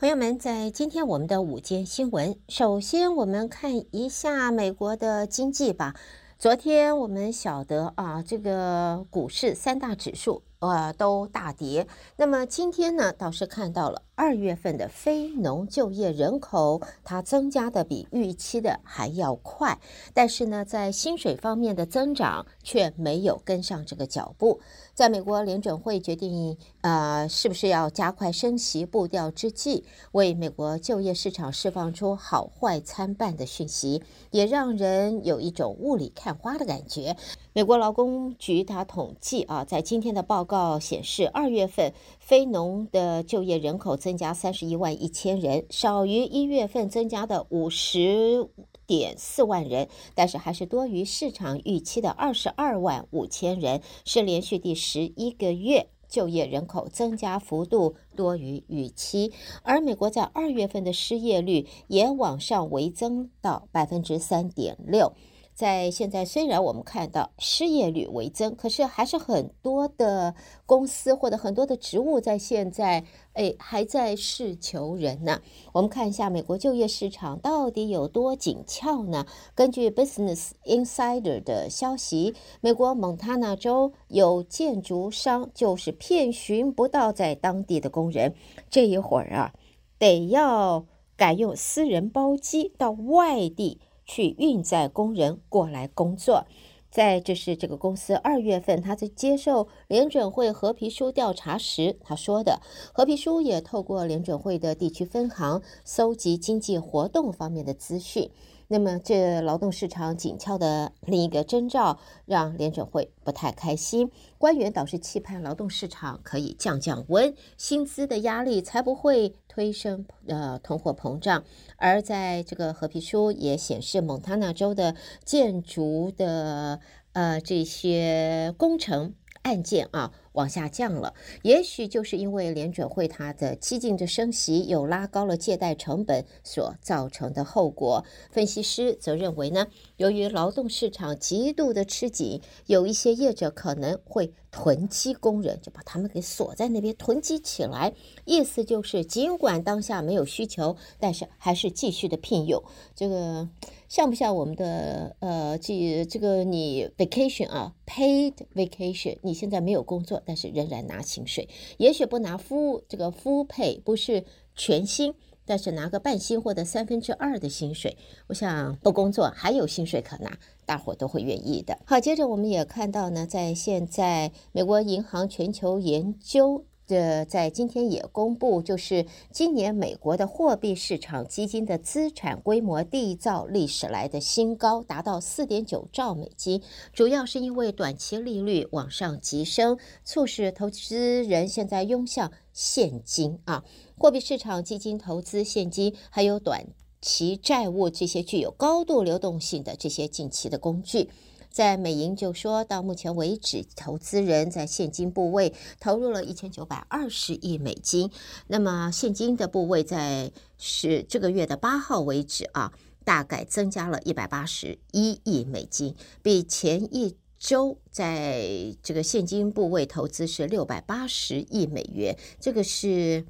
朋友们，在今天我们的午间新闻，首先我们看一下美国的经济吧。昨天我们晓得啊，这个股市三大指数呃都大跌。那么今天呢，倒是看到了二月份的非农就业人口，它增加的比预期的还要快，但是呢，在薪水方面的增长却没有跟上这个脚步。在美国联准会决定呃是不是要加快升息步调之际，为美国就业市场释放出好坏参半的讯息，也让人有一种雾里看花的感觉。美国劳工局它统计啊，在今天的报告显示，二月份非农的就业人口增加三十一万一千人，少于一月份增加的五十点四万人，但是还是多于市场预期的二十二万五千人，是连续第十一个月就业人口增加幅度多于预期。而美国在二月份的失业率也往上微增到百分之三点六。在现在，虽然我们看到失业率微增，可是还是很多的公司或者很多的职务在现在，哎，还在试求人呢。我们看一下美国就业市场到底有多紧俏呢？根据 Business Insider 的消息，美国蒙大拿州有建筑商就是遍寻不到在当地的工人，这一会儿啊，得要改用私人包机到外地。去运载工人过来工作。在这是这个公司二月份他在接受联准会和皮书调查时，他说的，和皮书也透过联准会的地区分行搜集经济活动方面的资讯。那么，这劳动市场紧俏的另一个征兆，让联准会不太开心。官员倒是期盼劳动市场可以降降温，薪资的压力才不会推升呃通货膨胀。而在这个褐皮书也显示，蒙大拿州的建筑的呃这些工程。案件啊往下降了，也许就是因为联准会它的激进的升息，又拉高了借贷成本所造成的后果。分析师则认为呢，由于劳动市场极度的吃紧，有一些业者可能会囤积工人，就把他们给锁在那边囤积起来。意思就是，尽管当下没有需求，但是还是继续的聘用这个。像不像我们的呃，这这个你 vacation 啊，paid vacation，你现在没有工作，但是仍然拿薪水，也许不拿夫这个夫配不是全薪，但是拿个半薪或者三分之二的薪水，我想不工作还有薪水可拿，大伙都会愿意的。好，接着我们也看到呢，在现在美国银行全球研究。这在今天也公布，就是今年美国的货币市场基金的资产规模缔造历史来的新高，达到四点九兆美金。主要是因为短期利率往上急升，促使投资人现在涌向现金啊。货币市场基金投资现金，还有短期债务这些具有高度流动性的这些近期的工具。在美银就说，到目前为止，投资人在现金部位投入了一千九百二十亿美金。那么现金的部位在是这个月的八号为止啊，大概增加了一百八十一亿美金，比前一周在这个现金部位投资是六百八十亿美元，这个是。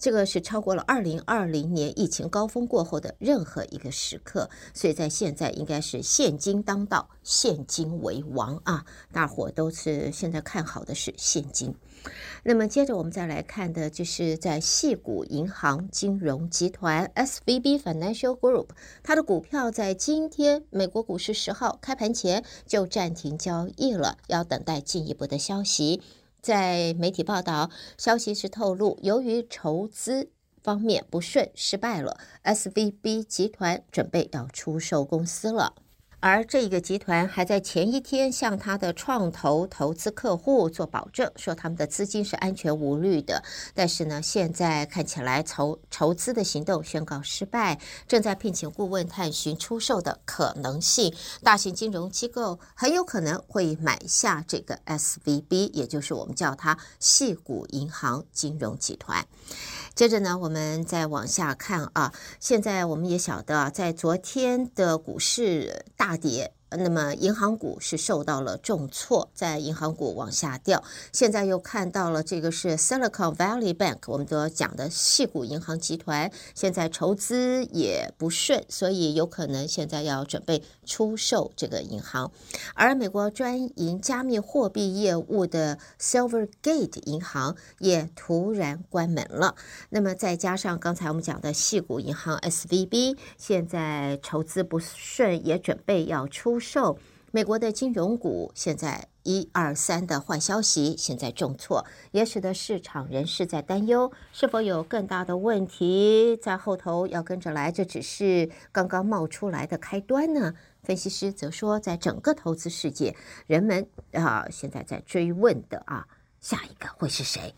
这个是超过了二零二零年疫情高峰过后的任何一个时刻，所以在现在应该是现金当道，现金为王啊！大伙都是现在看好的是现金。那么接着我们再来看的就是在矽谷银行金融集团 SVB Financial Group，它的股票在今天美国股市十号开盘前就暂停交易了，要等待进一步的消息。在媒体报道，消息时透露，由于筹资方面不顺，失败了，SVB 集团准备要出售公司了。而这个集团还在前一天向他的创投投资客户做保证，说他们的资金是安全无虑的。但是呢，现在看起来筹筹资的行动宣告失败，正在聘请顾问探寻出售的可能性。大型金融机构很有可能会买下这个 SVB，也就是我们叫它矽谷银行金融集团。接着呢，我们再往下看啊。现在我们也晓得，在昨天的股市大跌那么银行股是受到了重挫，在银行股往下掉。现在又看到了这个是 Silicon Valley Bank，我们都要讲的矽谷银行集团，现在筹资也不顺，所以有可能现在要准备出售这个银行。而美国专营加密货币业务的 Silvergate 银行也突然关门了。那么再加上刚才我们讲的矽谷银行 SVB，现在筹资不顺，也准备要出。受美国的金融股现在一二三的坏消息，现在重挫，也使得市场人士在担忧是否有更大的问题在后头要跟着来。这只是刚刚冒出来的开端呢。分析师则说，在整个投资世界，人们啊现在在追问的啊，下一个会是谁？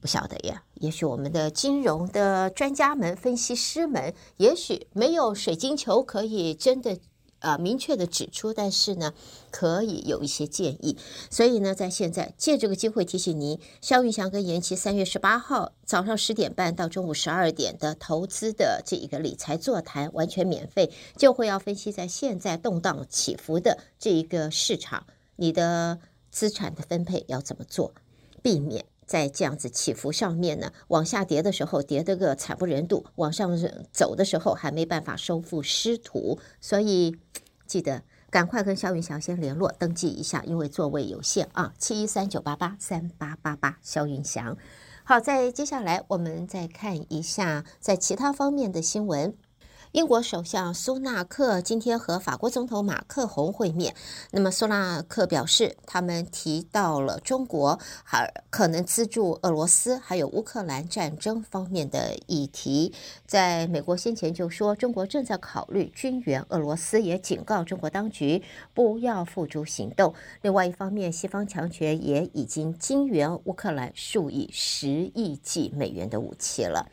不晓得呀。也许我们的金融的专家们、分析师们，也许没有水晶球可以真的。啊，明确的指出，但是呢，可以有一些建议。所以呢，在现在借这个机会提醒您，萧钰翔跟颜琪三月十八号早上十点半到中午十二点的投资的这一个理财座谈，完全免费，就会要分析在现在动荡起伏的这一个市场，你的资产的分配要怎么做，避免。在这样子起伏上面呢，往下跌的时候跌得个惨不忍睹，往上走的时候还没办法收复失土，所以记得赶快跟肖云翔先联络登记一下，因为座位有限啊，七一三九八八三八八八，肖云翔。好，在接下来我们再看一下在其他方面的新闻。英国首相苏纳克今天和法国总统马克宏会面。那么苏纳克表示，他们提到了中国还可能资助俄罗斯，还有乌克兰战争方面的议题。在美国先前就说，中国正在考虑军援俄罗斯，也警告中国当局不要付诸行动。另外一方面，西方强权也已经经援乌克兰数以十亿计美元的武器了。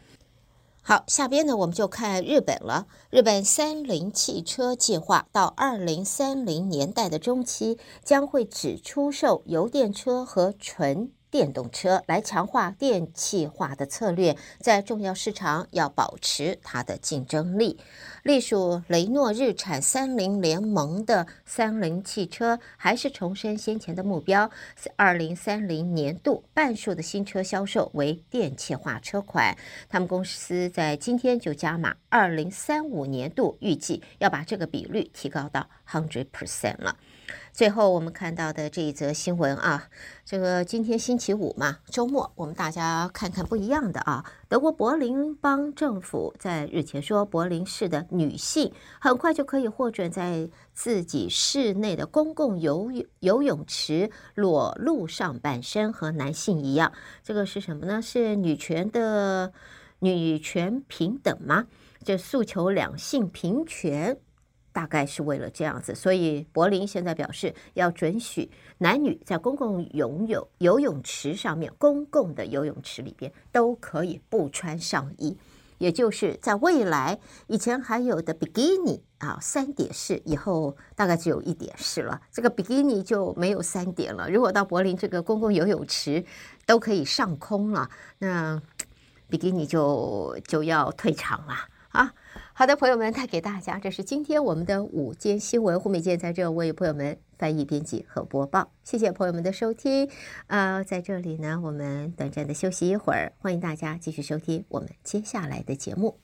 好，下边呢，我们就看日本了。日本三菱汽车计划到二零三零年代的中期，将会只出售油电车和纯电动车来强化电气化的策略，在重要市场要保持它的竞争力。隶属雷诺日产三菱联盟的三菱汽车还是重申先前的目标：二零三零年度半数的新车销售为电气化车款。他们公司在今天就加码，二零三五年度预计要把这个比率提高到 hundred percent 了。最后我们看到的这一则新闻啊，这个今天星星期五嘛，周末，我们大家看看不一样的啊。德国柏林邦政府在日前说，柏林市的女性很快就可以获准在自己市内的公共游泳游泳池裸露上半身，和男性一样。这个是什么呢？是女权的女权平等吗？就诉求两性平权。大概是为了这样子，所以柏林现在表示要准许男女在公共游泳游泳池上面，公共的游泳池里边都可以不穿上衣，也就是在未来以前还有的比基尼啊三点式，以后大概只有一点式了。这个比基尼就没有三点了。如果到柏林这个公共游泳池都可以上空了，那比基尼就就要退场了啊。好的，朋友们，带给大家，这是今天我们的午间新闻。胡美健在这为朋友们翻译、编辑和播报。谢谢朋友们的收听。呃，在这里呢，我们短暂的休息一会儿，欢迎大家继续收听我们接下来的节目。